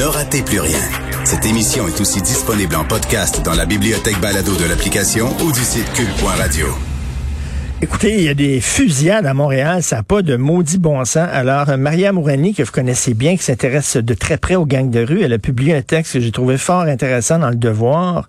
Ne ratez plus rien. Cette émission est aussi disponible en podcast dans la bibliothèque balado de l'application ou du site cul.radio. Écoutez, il y a des fusillades à Montréal, ça n'a pas de maudit bon sens. Alors, Maria Mourani, que vous connaissez bien, qui s'intéresse de très près aux gangs de rue, elle a publié un texte que j'ai trouvé fort intéressant dans Le Devoir.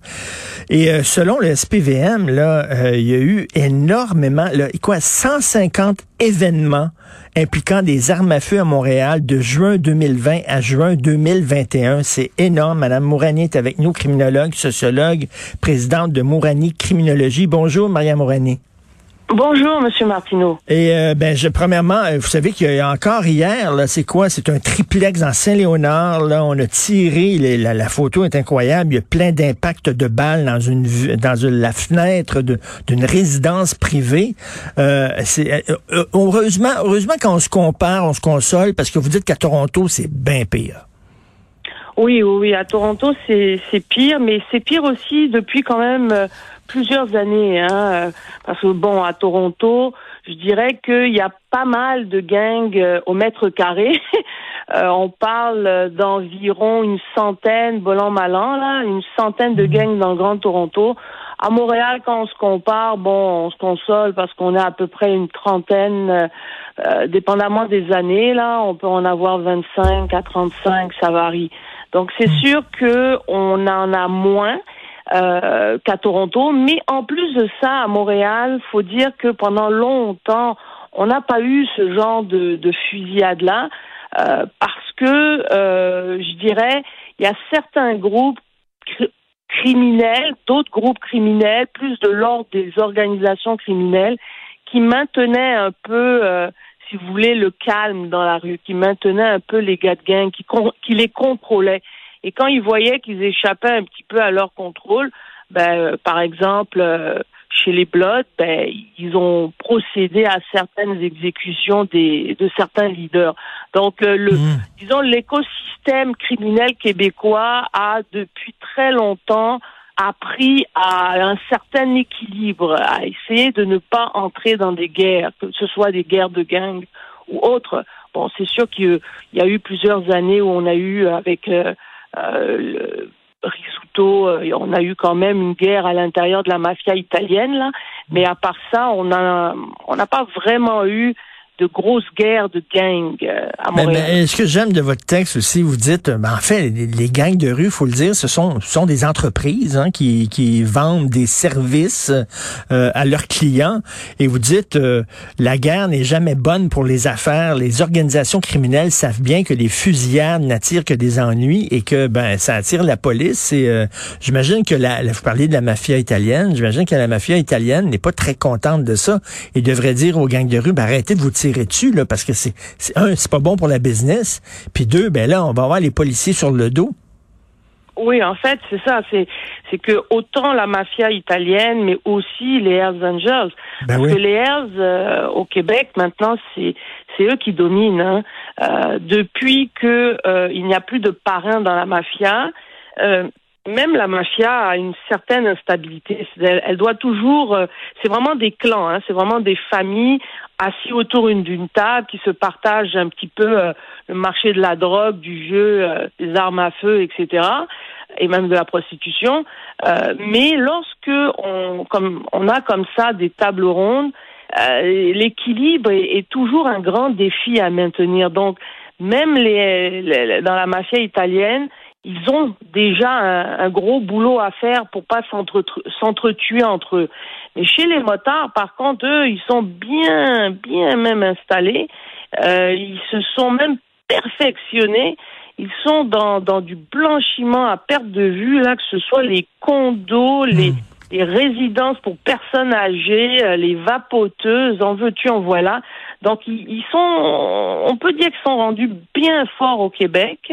Et euh, selon le SPVM, là, euh, il y a eu énormément, là, quoi, 150 événements impliquant des armes à feu à Montréal de juin 2020 à juin 2021. C'est énorme. Madame Mourani est avec nous, criminologue, sociologue, présidente de Mourani Criminologie. Bonjour, Maria Mourani. Bonjour, Monsieur Martineau. Et euh, ben, je, premièrement, euh, vous savez qu'il y a encore hier, là, c'est quoi? C'est un triplex dans Saint-Léonard. Là, on a tiré. la, la, photo est incroyable. Il y a plein d'impacts de balles dans une dans une, la fenêtre d'une résidence privée. Euh, c'est euh, heureusement, heureusement quand on se compare, on se console parce que vous dites qu'à Toronto, c'est bien pire. Oui, oui, oui. À Toronto, c'est pire, mais c'est pire aussi depuis quand même plusieurs années, hein, euh, parce que bon, à Toronto, je dirais qu'il y a pas mal de gangs euh, au mètre carré. euh, on parle d'environ une centaine, volant malan, là, une centaine de gangs dans le Grand Toronto. À Montréal, quand on se compare, bon, on se console parce qu'on a à peu près une trentaine, euh, dépendamment des années, là, on peut en avoir 25 à 35, ça varie. Donc c'est hmm. sûr que on en a moins. Euh, qu'à Toronto. Mais en plus de ça, à Montréal, faut dire que pendant longtemps, on n'a pas eu ce genre de, de fusillade-là euh, parce que, euh, je dirais, il y a certains groupes criminels, d'autres groupes criminels, plus de l'ordre des organisations criminelles, qui maintenaient un peu, si vous voulez, le calme dans la rue, qui maintenaient un peu les gars de gang, qui, qui les contrôlaient. Et quand ils voyaient qu'ils échappaient un petit peu à leur contrôle, ben, euh, par exemple, euh, chez les Bloods, ben, ils ont procédé à certaines exécutions des, de certains leaders. Donc, euh, le, mmh. disons, l'écosystème criminel québécois a depuis très longtemps appris à un certain équilibre, à essayer de ne pas entrer dans des guerres, que ce soit des guerres de gangs ou autres. Bon, c'est sûr qu'il y a eu plusieurs années où on a eu avec euh, Risuto, euh, on a eu quand même une guerre à l'intérieur de la mafia italienne, là. Mais à part ça, on on n'a pas vraiment eu de grosses guerres de gangs euh, à Montréal. Mais, ce que j'aime de votre texte aussi, vous dites, euh, ben, en fait, les, gangs de rue, faut le dire, ce sont, ce sont des entreprises hein, qui, qui vendent des services euh, à leurs clients. Et vous dites, la guerre n'est jamais bonne pour les affaires. Les organisations criminelles savent bien que les fusillades n'attirent que des ennuis et que ben ça attire la police. Et j'imagine que la, vous parlez de la mafia italienne. J'imagine que la mafia italienne n'est pas très contente de ça et devrait dire aux gangs de rue, ben, arrêtez de vous tirer dessus, là, parce que c'est, un, c'est pas bon pour la business, puis deux, ben là, on va avoir les policiers sur le dos. Oui, en fait, c'est ça. C'est, c'est que autant la mafia italienne, mais aussi les Hells Angels. Ben parce que les Hells euh, au Québec, maintenant, c'est, c'est eux qui dominent. Hein. Euh, depuis que euh, il n'y a plus de parrain dans la mafia, même la mafia a une certaine instabilité. Elle, doit toujours. c'est vraiment des clans. Hein, c'est vraiment des familles assis autour d'une table qui se partagent un petit peu euh, le marché de la drogue, du jeu, euh, des armes à feu, etc. et même de la prostitution. Euh, mais lorsque on, comme, on a comme ça des tables rondes, l'équilibre est, est, toujours un grand défi à maintenir. Donc, même les, les- dans la mafia italienne, ils ont déjà un, un gros boulot à faire pour pas s'entre- s'entretuer entre eux. Mais chez les motards, par contre, eux, ils sont bien, bien même installés. Euh, ils se sont même perfectionnés. Ils sont dans, dans du blanchiment à perte de vue, là, que ce soit les condos, les, les résidences pour personnes âgées, euh, les vapoteuses, en veux-tu, en voilà. Donc, ils, ils sont, on peut dire qu'ils sont rendus bien forts au Québec.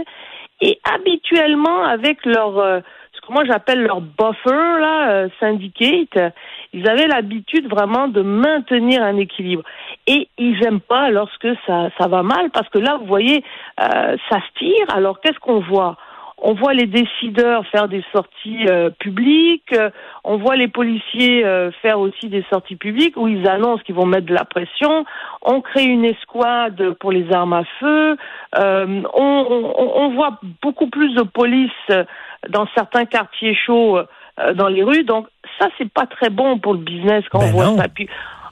Et habituellement, avec leur, euh, ce que moi j'appelle leur buffer, là, euh, syndicate, ils avaient l'habitude vraiment de maintenir un équilibre. Et ils aiment pas lorsque ça, ça va mal, parce que là, vous voyez, euh, ça se tire. Alors, qu'est-ce qu'on voit? On voit les décideurs faire des sorties euh, publiques, euh, on voit les policiers euh, faire aussi des sorties publiques où ils annoncent qu'ils vont mettre de la pression, on crée une escouade pour les armes à feu, euh, on, on- on voit beaucoup plus de police euh, dans certains quartiers chauds euh, dans les rues, donc ça c'est pas très bon pour le business quand Ben on voit non. ça. Puis,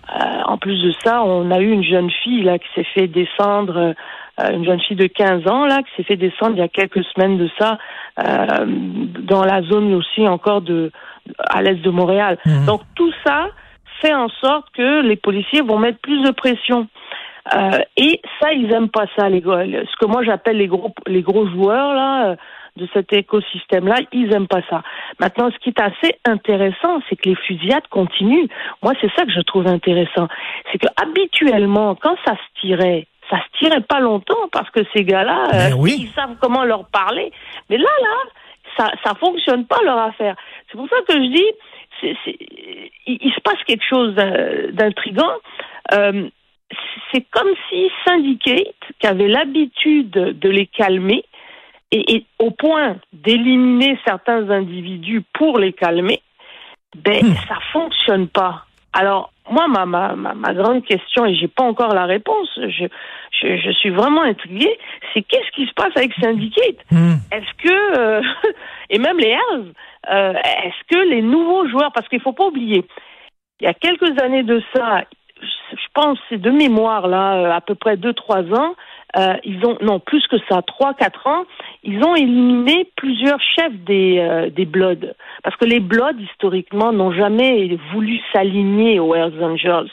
euh, en plus de ça, on a eu une jeune fille là qui s'est fait descendre, euh, une jeune fille de 15 ans là qui s'est fait descendre il y a quelques semaines de ça euh, dans la zone aussi encore de à l'est de Montréal. Mhm. Donc tout ça fait en sorte que les policiers vont mettre plus de pression. Euh, et ça, ils aiment pas ça, les gars. Ce que moi j'appelle les gros les gros joueurs là euh, de cet écosystème-là, ils aiment pas ça. Maintenant, ce qui est assez intéressant, c'est que les fusillades continuent. Moi, c'est ça que je trouve intéressant. C'est que habituellement, quand ça se tirait, ça se tirait pas longtemps parce que ces gars-là, Ben euh, oui. ils savent comment leur parler. Mais là, là, ça, ça fonctionne pas leur affaire. C'est pour ça que je dis, il, il se passe quelque chose d'in- d'intrigant. Euh, c'est comme si Syndicate, qui avait l'habitude de les calmer, et, et au point d'éliminer certains individus pour les calmer, ben ça fonctionne pas. Alors moi ma ma ma, grande question et j'ai pas encore la réponse, je je, je suis vraiment intriguée, c'est qu'est-ce qui se passe avec Syndicate? Hmm. Est-ce que euh, et même les Hells, euh, est-ce que les nouveaux joueurs parce qu'il faut pas oublier, il y a quelques années de ça, je pense c'est de mémoire là, euh, à peu près deux trois ans, euh, ils ont non plus que ça, trois quatre ans, ils ont éliminé plusieurs chefs des euh, des Bloods parce que les Bloods historiquement n'ont jamais voulu s'aligner aux Hells Angels.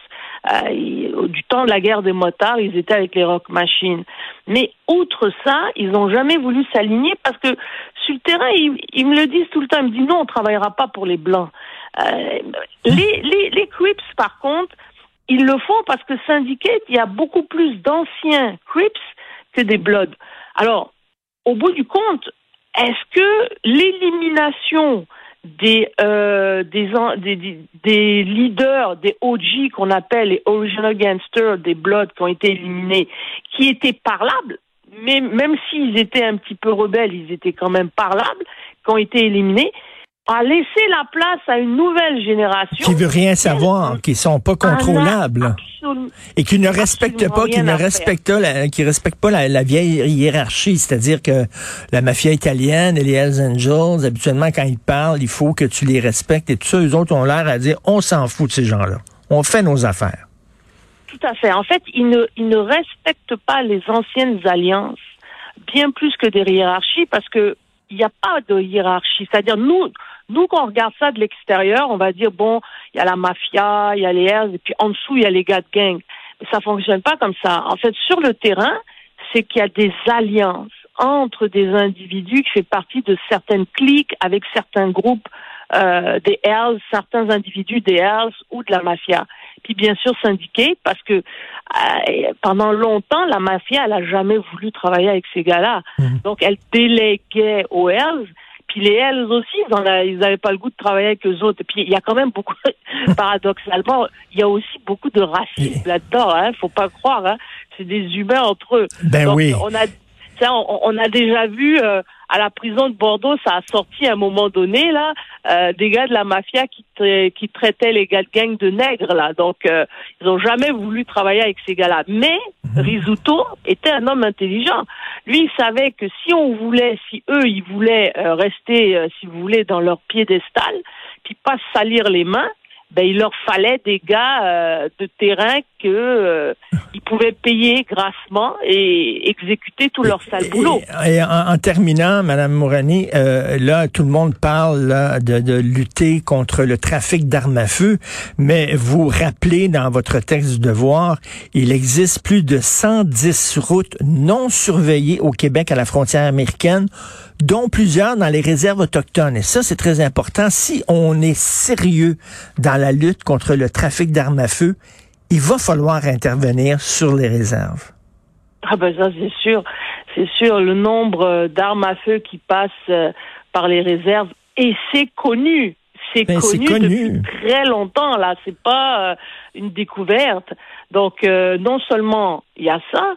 Euh, du temps de la guerre des motards, ils étaient avec les Rock Machines. Mais outre ça, ils n'ont jamais voulu s'aligner parce que sur le terrain, ils, ils me le disent tout le temps. Ils me disent non, on travaillera pas pour les blancs. Euh, les, les, les Crips, par contre, ils le font parce que Syndicate, il y a beaucoup plus d'anciens Crips que des Bloods. Alors, au bout du compte, est-ce que l'élimination des, euh, des leaders, des OG qu'on appelle les original gangsters, des Bloods qui ont été éliminés, qui étaient parlables, mais même s'ils étaient un petit peu rebelles, ils étaient quand même parlables, qui ont été éliminés, a laissé la place à une nouvelle génération. Qui veut rien savoir, qui sont pas contrôlables. Et qui ne respectent pas, qui ne respectent la, qui respectent pas la, la vieille hiérarchie, c'est-à-dire que la mafia italienne et les Hells Angels, habituellement quand ils parlent, il faut que tu les respectes et tout ça, eux autres ont l'air à dire on s'en fout de ces gens-là. On fait nos affaires. Tout à fait. En fait, ils ne, ils ne respectent pas les anciennes alliances, bien plus que des hiérarchies, parce que il n'y a pas de hiérarchie. C'est-à-dire, nous, nous, quand on regarde ça de l'extérieur, on va dire, bon, il y a la mafia, il y a les Hells, et puis en dessous, il y a les gars de gang. Mais ça fonctionne pas comme ça. En fait, sur le terrain, c'est qu'il y a des alliances entre des individus qui font partie de certaines cliques avec certains groupes euh, des Hells, certains individus des Hells ou de la mafia. Puis bien sûr syndiqués parce que euh, pendant longtemps la mafia elle a jamais voulu travailler avec ces gars-là. Donc elle déléguait aux Hells. Puis les Hells aussi, ils n'avaient pas le goût de travailler avec eux autres. Et puis il y a quand même beaucoup, paradoxalement, il y a aussi beaucoup de racisme là-dedans. Hein, faut pas croire. Hein, c'est des humains entre eux. Ben Donc, oui. On a, on, on a déjà vu euh, à la prison de Bordeaux, ça a sorti à un moment donné là, euh, des gars de la mafia qui, tra- qui traitaient les gars de gang de nègres là. Donc euh, ils ont jamais voulu travailler avec ces gars-là. Mais Risuto était un homme intelligent. Lui, il savait que si on voulait, si eux, ils voulaient euh, rester, euh, si vous voulez, dans leur piédestal, puis pas salir les mains, ben, il leur fallait des gars euh, de terrain que euh, ils pouvaient payer grassement et exécuter tout leur sale boulot. Et, et en, en, terminant, Madame Mourani, euh, là, tout le monde parle là, de, de, lutter contre le trafic d'armes à feu, mais vous rappelez dans votre texte du devoir, il existe plus de 110 routes non surveillées au Québec à la frontière américaine dont plusieurs dans les réserves autochtones. Et ça, c'est très important. Si on est sérieux dans la lutte contre le trafic d'armes à feu, il va falloir intervenir sur les réserves. Ah ben ça, c'est sûr. C'est sûr, le nombre d'armes à feu qui passent euh, par les réserves, et c'est connu. C'est Ben, connu, connu. depuis très longtemps, là. C'est pas euh, une découverte. Donc, euh, non seulement il y a ça,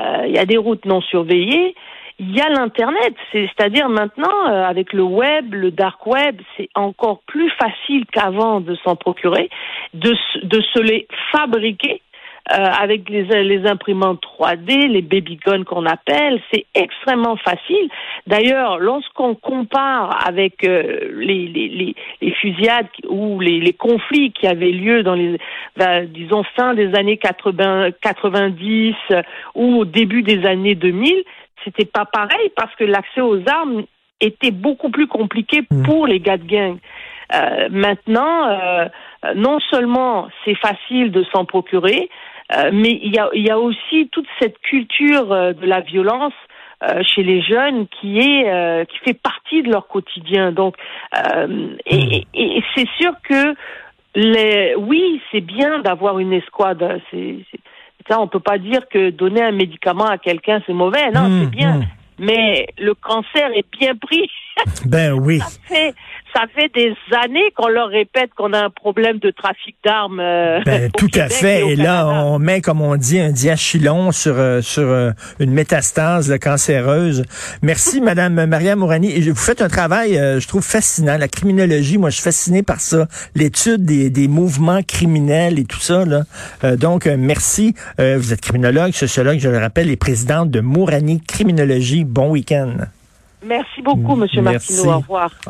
euh, il y a des routes non surveillées, il y a l'internet, c'est- c'est-à-dire maintenant euh, avec le web, le dark web, c'est encore plus facile qu'avant de s'en procurer, de, de se les fabriquer euh, avec les, les imprimantes 3D, les baby guns qu'on appelle, c'est extrêmement facile. D'ailleurs, lorsqu'on compare avec euh, les, les, les, fusillades ou les, les conflits qui avaient lieu dans les, ben, disons, fin des années 80, 90 euh, ou au début des années 2000, c'était pas pareil parce que l'accès aux armes était beaucoup plus compliqué Mm. pour les gars de gang. Euh, maintenant, euh, non seulement c'est facile de s'en procurer, euh, mais il y a, il y a aussi toute cette culture de la violence chez les jeunes qui est qui fait partie de leur quotidien. Donc, euh, et, et- et c'est sûr que les, oui, c'est bien d'avoir une escouade. C'est, c'est- ça, on peut pas dire que donner un médicament à quelqu'un c'est mauvais. Non, Mmh, c'est bien. mmh. Mais le cancer est bien pris. Ben oui. Ça fait, ça fait des années qu'on leur répète qu'on a un problème de trafic d'armes. euh, Ben, tout à fait. Et là, on met, comme on dit, un diachylon sur euh, sur euh, une métastase là, cancéreuse. Merci, Madame Maria Mourani. Et je- vous faites un travail, euh, je trouve fascinant. La criminologie, moi, je suis fasciné par ça. L'étude des, des mouvements criminels et tout ça. Là. Euh, donc, merci. Euh, vous êtes criminologue, sociologue, je le rappelle, et présidente de Mourani Criminologie. Bon week-end. Merci beaucoup, Monsieur Merci. Martineau. Au revoir.